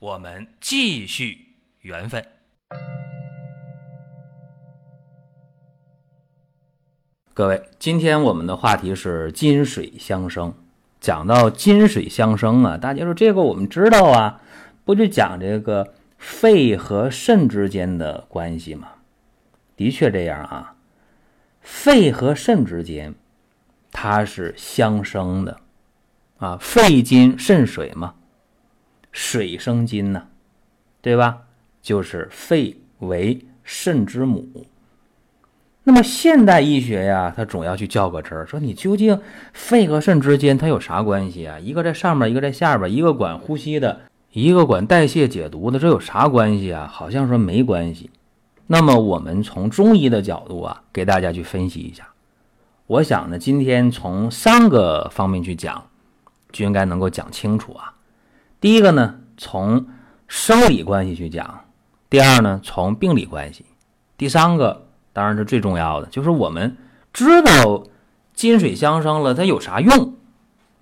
我们继续缘分。各位，今天我们的话题是金水相生。讲到金水相生啊，大家说这个我们知道啊，不就讲这个肺和肾之间的关系吗？的确这样啊，肺和肾之间它是相生的啊，肺金肾水嘛，水生金呐，对吧？就是肺为肾之母。那么现代医学呀，它总要去较个真儿，说你究竟肺和肾之间它有啥关系啊？一个在上面，一个在下边，一个管呼吸的，一个管代谢解毒的，这有啥关系啊？好像说没关系。那么我们从中医的角度啊，给大家去分析一下。我想呢，今天从三个方面去讲，就应该能够讲清楚啊。第一个呢，从生理关系去讲；第二呢，从病理关系；第三个。当然是最重要的，就是我们知道金水相生了，它有啥用？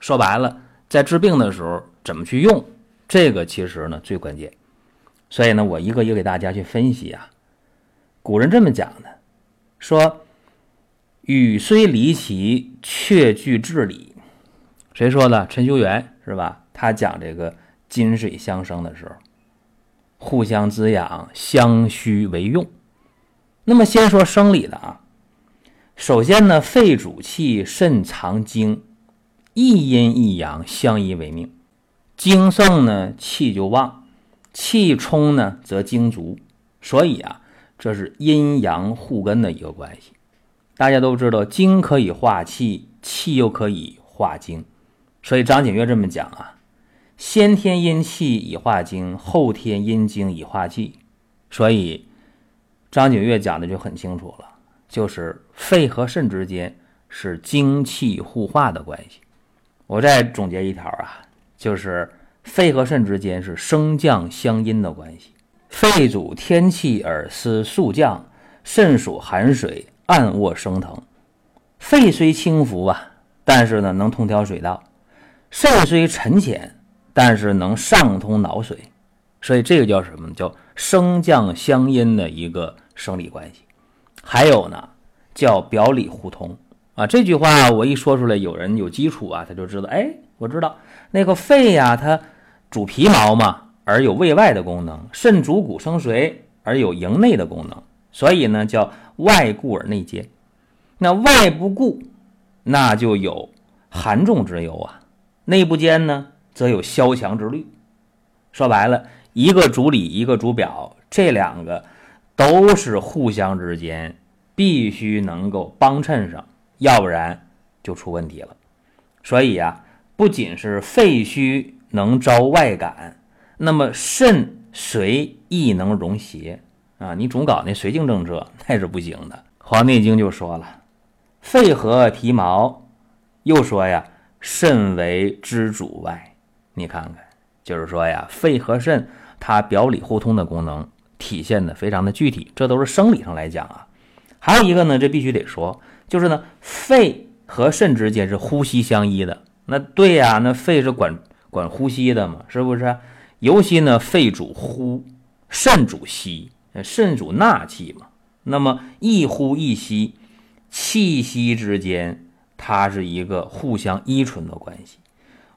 说白了，在治病的时候怎么去用，这个其实呢最关键。所以呢，我一个一个给大家去分析啊。古人这么讲的，说“语虽离奇，却具至理”。谁说的？陈修元是吧？他讲这个金水相生的时候，互相滋养，相须为用。那么先说生理的啊，首先呢，肺主气，肾藏精，一阴一阳相依为命，精盛呢气就旺，气充呢则精足，所以啊，这是阴阳互根的一个关系。大家都知道，精可以化气，气又可以化精，所以张景岳这么讲啊：先天阴气以化精，后天阴精以化气，所以。张景岳讲的就很清楚了，就是肺和肾之间是精气互化的关系。我再总结一条啊，就是肺和肾之间是升降相因的关系。肺主天气而思速降，肾属寒水，暗卧升腾。肺虽轻浮啊，但是呢能通调水道；肾虽沉潜，但是能上通脑髓。所以这个叫什么呢？叫升降相因的一个生理关系。还有呢，叫表里互通啊。这句话我一说出来，有人有基础啊，他就知道。哎，我知道那个肺呀，它主皮毛嘛，而有卫外的功能；肾主骨生髓，而有营内的功能。所以呢，叫外固而内坚。那外不固，那就有寒重之忧啊；内不坚呢，则有消强之虑。说白了。一个主里，一个主表，这两个都是互相之间必须能够帮衬上，要不然就出问题了。所以啊，不仅是肺虚能招外感，那么肾髓亦能容邪啊！你总搞那绥靖政策，那是不行的。《黄帝内经》就说了：“肺和皮毛。”又说呀：“肾为之主外。”你看看，就是说呀，肺和肾。它表里互通的功能体现的非常的具体，这都是生理上来讲啊。还有一个呢，这必须得说，就是呢，肺和肾之间是呼吸相依的。那对呀，那肺是管管呼吸的嘛，是不是？尤其呢，肺主呼，肾主吸，肾主纳气嘛。那么一呼一吸，气息之间，它是一个互相依存的关系。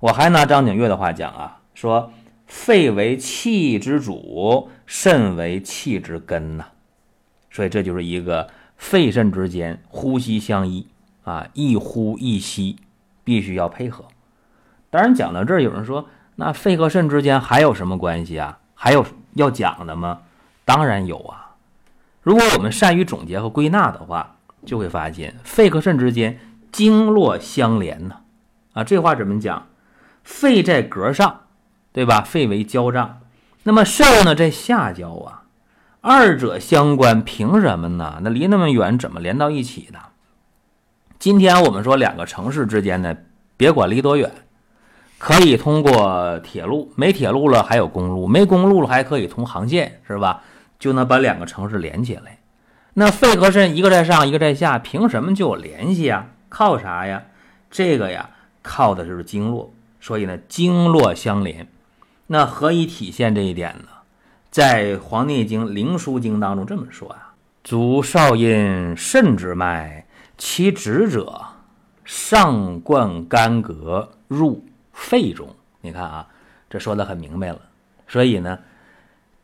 我还拿张景岳的话讲啊，说。肺为气之主，肾为气之根呐，所以这就是一个肺肾之间呼吸相依啊，一呼一吸必须要配合。当然讲到这儿，有人说那肺和肾之间还有什么关系啊？还有要讲的吗？当然有啊。如果我们善于总结和归纳的话，就会发现肺和肾之间经络相连呢。啊，这话怎么讲？肺在膈上。对吧？肺为交脏，那么肾呢，在下焦啊，二者相关，凭什么呢？那离那么远，怎么连到一起的？今天我们说两个城市之间呢，别管离多远，可以通过铁路，没铁路了还有公路，没公路了还可以通航线，是吧？就能把两个城市连起来。那肺和肾一个在上，一个在下，凭什么就有联系啊？靠啥呀？这个呀，靠的就是经络。所以呢，经络相连。那何以体现这一点呢？在《黄帝内经·灵枢经》当中这么说啊：足少阴肾之脉，其直者上贯干膈入肺中。你看啊，这说的很明白了。所以呢，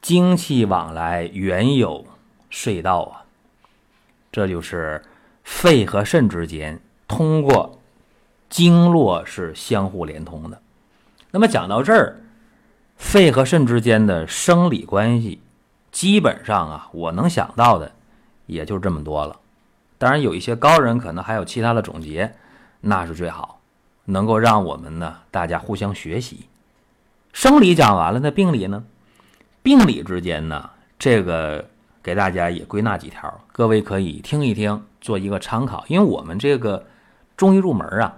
精气往来原有隧道啊，这就是肺和肾之间通过经络是相互连通的。那么讲到这儿。肺和肾之间的生理关系，基本上啊，我能想到的也就这么多了。当然，有一些高人可能还有其他的总结，那是最好，能够让我们呢大家互相学习。生理讲完了，那病理呢？病理之间呢，这个给大家也归纳几条，各位可以听一听，做一个参考。因为我们这个中医入门啊，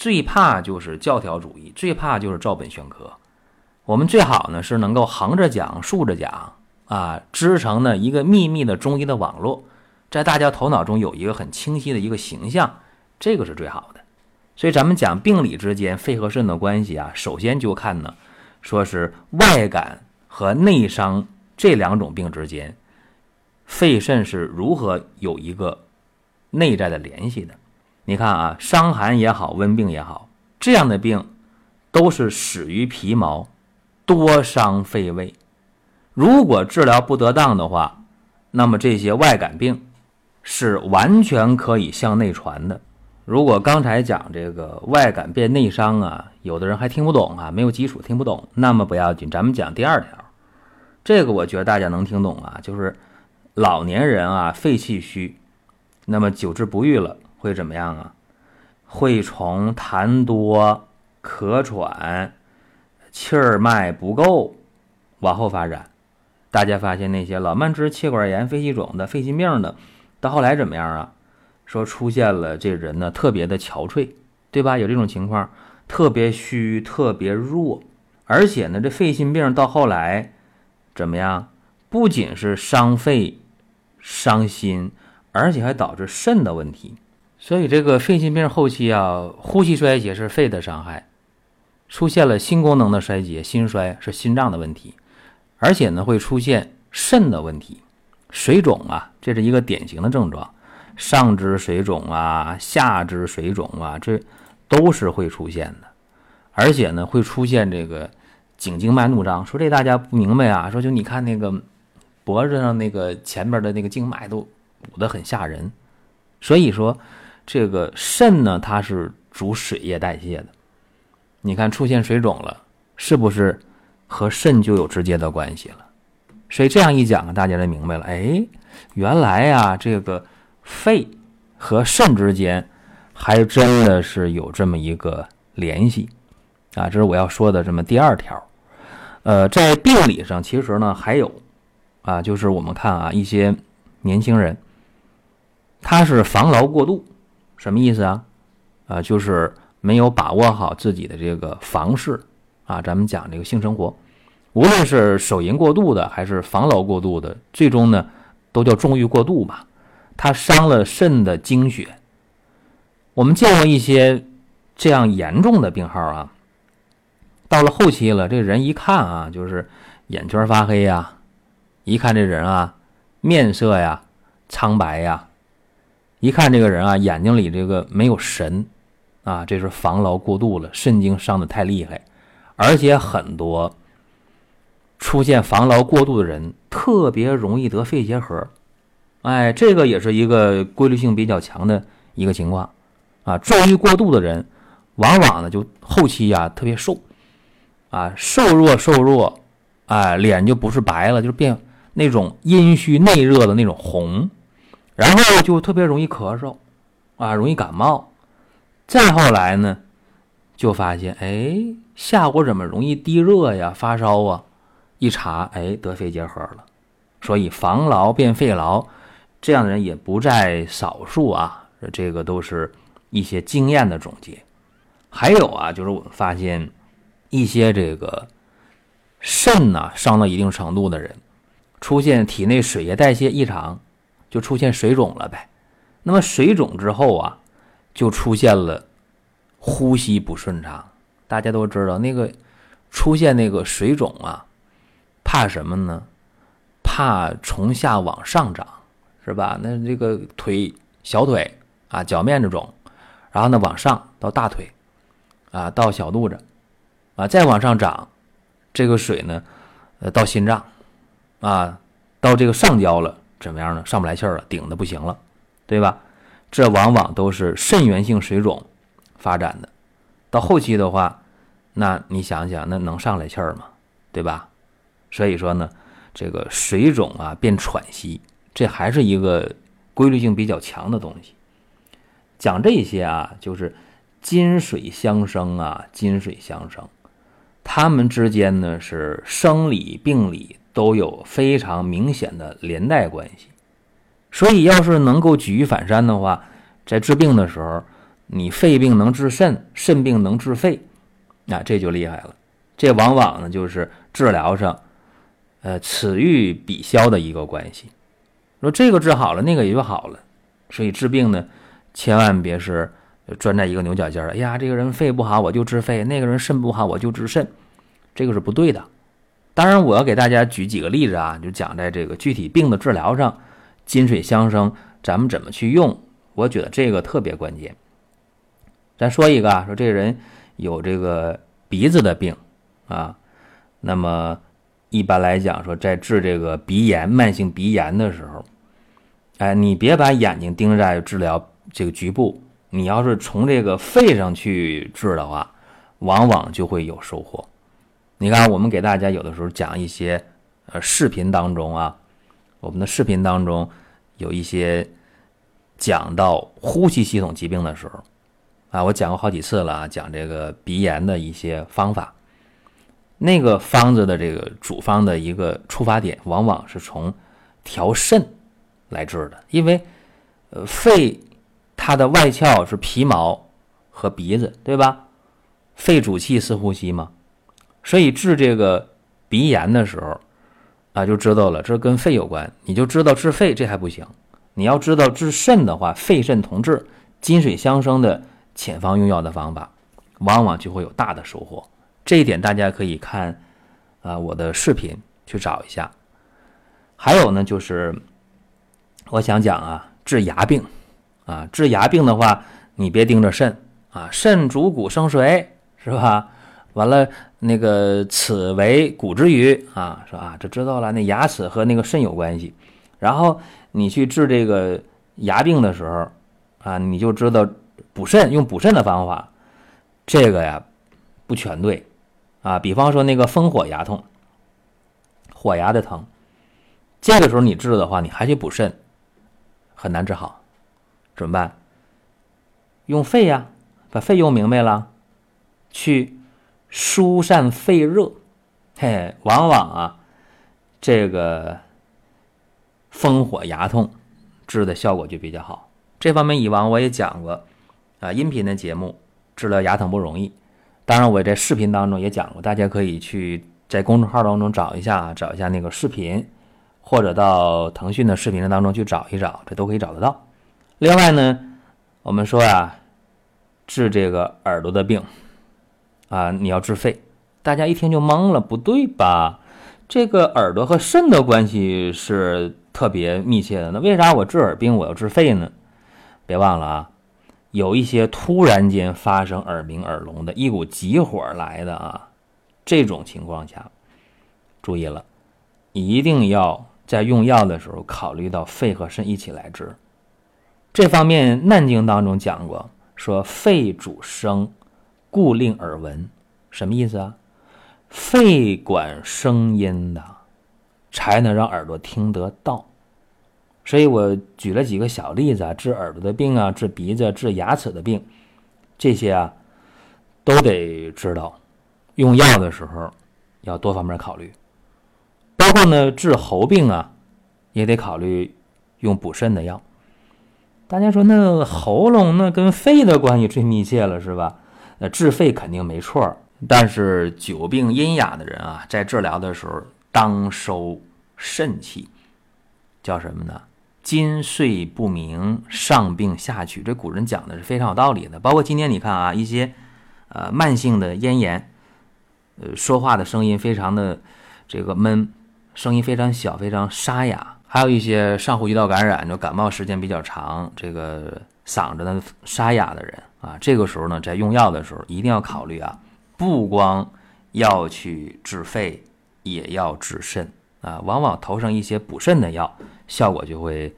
最怕就是教条主义，最怕就是照本宣科。我们最好呢是能够横着讲、竖着讲啊，织成呢一个秘密的中医的网络，在大家头脑中有一个很清晰的一个形象，这个是最好的。所以咱们讲病理之间肺和肾的关系啊，首先就看呢，说是外感和内伤这两种病之间，肺肾是如何有一个内在的联系的。你看啊，伤寒也好，温病也好，这样的病都是始于皮毛。多伤肺胃，如果治疗不得当的话，那么这些外感病是完全可以向内传的。如果刚才讲这个外感变内伤啊，有的人还听不懂啊，没有基础听不懂，那么不要紧，咱们讲第二条，这个我觉得大家能听懂啊，就是老年人啊肺气虚，那么久治不愈了会怎么样啊？会从痰多、咳喘。气儿脉不够，往后发展，大家发现那些老慢支、气管炎、肺气肿的、肺心病的，到后来怎么样啊？说出现了这人呢特别的憔悴，对吧？有这种情况，特别虚、特别弱，而且呢这肺心病到后来怎么样？不仅是伤肺、伤心，而且还导致肾的问题。所以这个肺心病后期啊，呼吸衰竭是肺的伤害。出现了心功能的衰竭，心衰是心脏的问题，而且呢会出现肾的问题，水肿啊，这是一个典型的症状，上肢水肿啊，下肢水肿啊，这都是会出现的，而且呢会出现这个颈静脉怒张，说这大家不明白啊，说就你看那个脖子上那个前边的那个静脉都鼓得很吓人，所以说这个肾呢它是主水液代谢的。你看出现水肿了，是不是和肾就有直接的关系了？所以这样一讲，大家就明白了。哎，原来呀，这个肺和肾之间还真的是有这么一个联系啊！这是我要说的这么第二条。呃，在病理上，其实呢还有啊，就是我们看啊，一些年轻人他是防劳过度，什么意思啊？啊，就是。没有把握好自己的这个房事啊，咱们讲这个性生活，无论是手淫过度的还是防劳过度的，最终呢都叫纵欲过度嘛，它伤了肾的精血。我们见过一些这样严重的病号啊，到了后期了，这人一看啊，就是眼圈发黑呀，一看这人啊，面色呀苍白呀，一看这个人啊，眼睛里这个没有神。啊，这是防劳过度了，肾经伤的太厉害，而且很多出现防劳过度的人特别容易得肺结核，哎，这个也是一个规律性比较强的一个情况啊。纵欲过度的人，往往呢就后期呀特别瘦，啊，瘦弱瘦弱，哎，脸就不是白了，就是变那种阴虚内热的那种红，然后就特别容易咳嗽，啊，容易感冒。再后来呢，就发现，哎，下午怎么容易低热呀、发烧啊？一查，哎，得肺结核了。所以防痨变肺痨，这样的人也不在少数啊。这个都是一些经验的总结。还有啊，就是我们发现一些这个肾呐伤到一定程度的人，出现体内水液代谢异常，就出现水肿了呗。那么水肿之后啊，就出现了呼吸不顺畅。大家都知道那个出现那个水肿啊，怕什么呢？怕从下往上涨，是吧？那这个腿、小腿啊，脚面这种，然后呢往上到大腿，啊到小肚子，啊再往上涨，这个水呢，呃到心脏，啊到这个上焦了，怎么样呢？上不来气儿了，顶的不行了，对吧？这往往都是肾源性水肿发展的。到后期的话，那你想想，那能上来气儿吗？对吧？所以说呢，这个水肿啊变喘息，这还是一个规律性比较强的东西。讲这些啊，就是金水相生啊，金水相生，它们之间呢是生理病理都有非常明显的连带关系。所以，要是能够举一反三的话，在治病的时候。你肺病能治肾，肾病能治肺，那这就厉害了。这往往呢就是治疗上，呃，此愈彼消的一个关系。说这个治好了，那个也就好了。所以治病呢，千万别是钻在一个牛角尖儿。哎呀，这个人肺不好，我就治肺；那个人肾不好，我就治肾，这个是不对的。当然，我要给大家举几个例子啊，就讲在这个具体病的治疗上，金水相生，咱们怎么去用？我觉得这个特别关键。咱说一个啊，说这个人有这个鼻子的病啊，那么一般来讲说，在治这个鼻炎、慢性鼻炎的时候，哎，你别把眼睛盯在治疗这个局部，你要是从这个肺上去治的话，往往就会有收获。你看，我们给大家有的时候讲一些呃视频当中啊，我们的视频当中有一些讲到呼吸系统疾病的时候。啊，我讲过好几次了啊，讲这个鼻炎的一些方法。那个方子的这个主方的一个出发点，往往是从调肾来治的，因为呃肺它的外窍是皮毛和鼻子，对吧？肺主气是呼吸嘛，所以治这个鼻炎的时候啊，就知道了，这跟肺有关。你就知道治肺这还不行，你要知道治肾的话，肺肾同治，金水相生的。遣方用药的方法，往往就会有大的收获。这一点大家可以看啊我的视频去找一下。还有呢，就是我想讲啊，治牙病啊，治牙病的话，你别盯着肾啊，肾主骨生髓，是吧？完了那个此为骨之余啊，说啊，这知道了，那牙齿和那个肾有关系。然后你去治这个牙病的时候啊，你就知道。补肾用补肾的方法，这个呀不全对啊。比方说那个风火牙痛，火牙的疼，这个时候你治的话，你还去补肾，很难治好，怎么办？用肺呀，把肺用明白了，去疏散肺热，嘿，往往啊这个风火牙痛治的效果就比较好。这方面以往我也讲过。啊，音频的节目治疗牙疼不容易。当然，我在视频当中也讲过，大家可以去在公众号当中找一下，找一下那个视频，或者到腾讯的视频当中去找一找，这都可以找得到。另外呢，我们说啊，治这个耳朵的病啊，你要治肺，大家一听就懵了，不对吧？这个耳朵和肾的关系是特别密切的，那为啥我治耳病我要治肺呢？别忘了啊。有一些突然间发生耳鸣、耳聋的一股急火来的啊，这种情况下，注意了，一定要在用药的时候考虑到肺和肾一起来治。这方面《难经》当中讲过，说肺主声，故令耳闻。什么意思啊？肺管声音的，才能让耳朵听得到。所以我举了几个小例子啊，治耳朵的病啊，治鼻子、治牙齿的病，这些啊，都得知道，用药的时候要多方面考虑。包括呢治喉病啊，也得考虑用补肾的药。大家说那喉咙那跟肺的关系最密切了是吧？那治肺肯定没错，但是久病阴哑的人啊，在治疗的时候当收肾气，叫什么呢？筋碎不明，上病下取。这古人讲的是非常有道理的。包括今天你看啊，一些呃慢性的咽炎，呃说话的声音非常的这个闷，声音非常小，非常沙哑。还有一些上呼吸道感染，就感冒时间比较长，这个嗓子呢沙哑的人啊，这个时候呢，在用药的时候一定要考虑啊，不光要去治肺，也要治肾啊。往往投上一些补肾的药，效果就会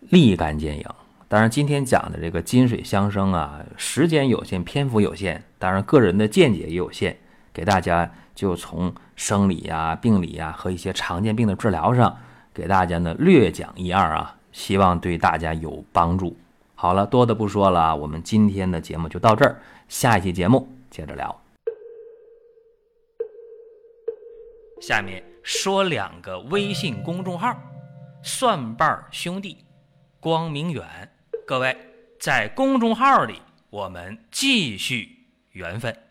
立竿见影。当然，今天讲的这个金水相生啊，时间有限，篇幅有限，当然个人的见解也有限，给大家就从生理呀、病理呀和一些常见病的治疗上。给大家呢略讲一二啊，希望对大家有帮助。好了，多的不说了，我们今天的节目就到这儿，下一期节目接着聊。下面说两个微信公众号：蒜瓣兄弟、光明远。各位在公众号里，我们继续缘分。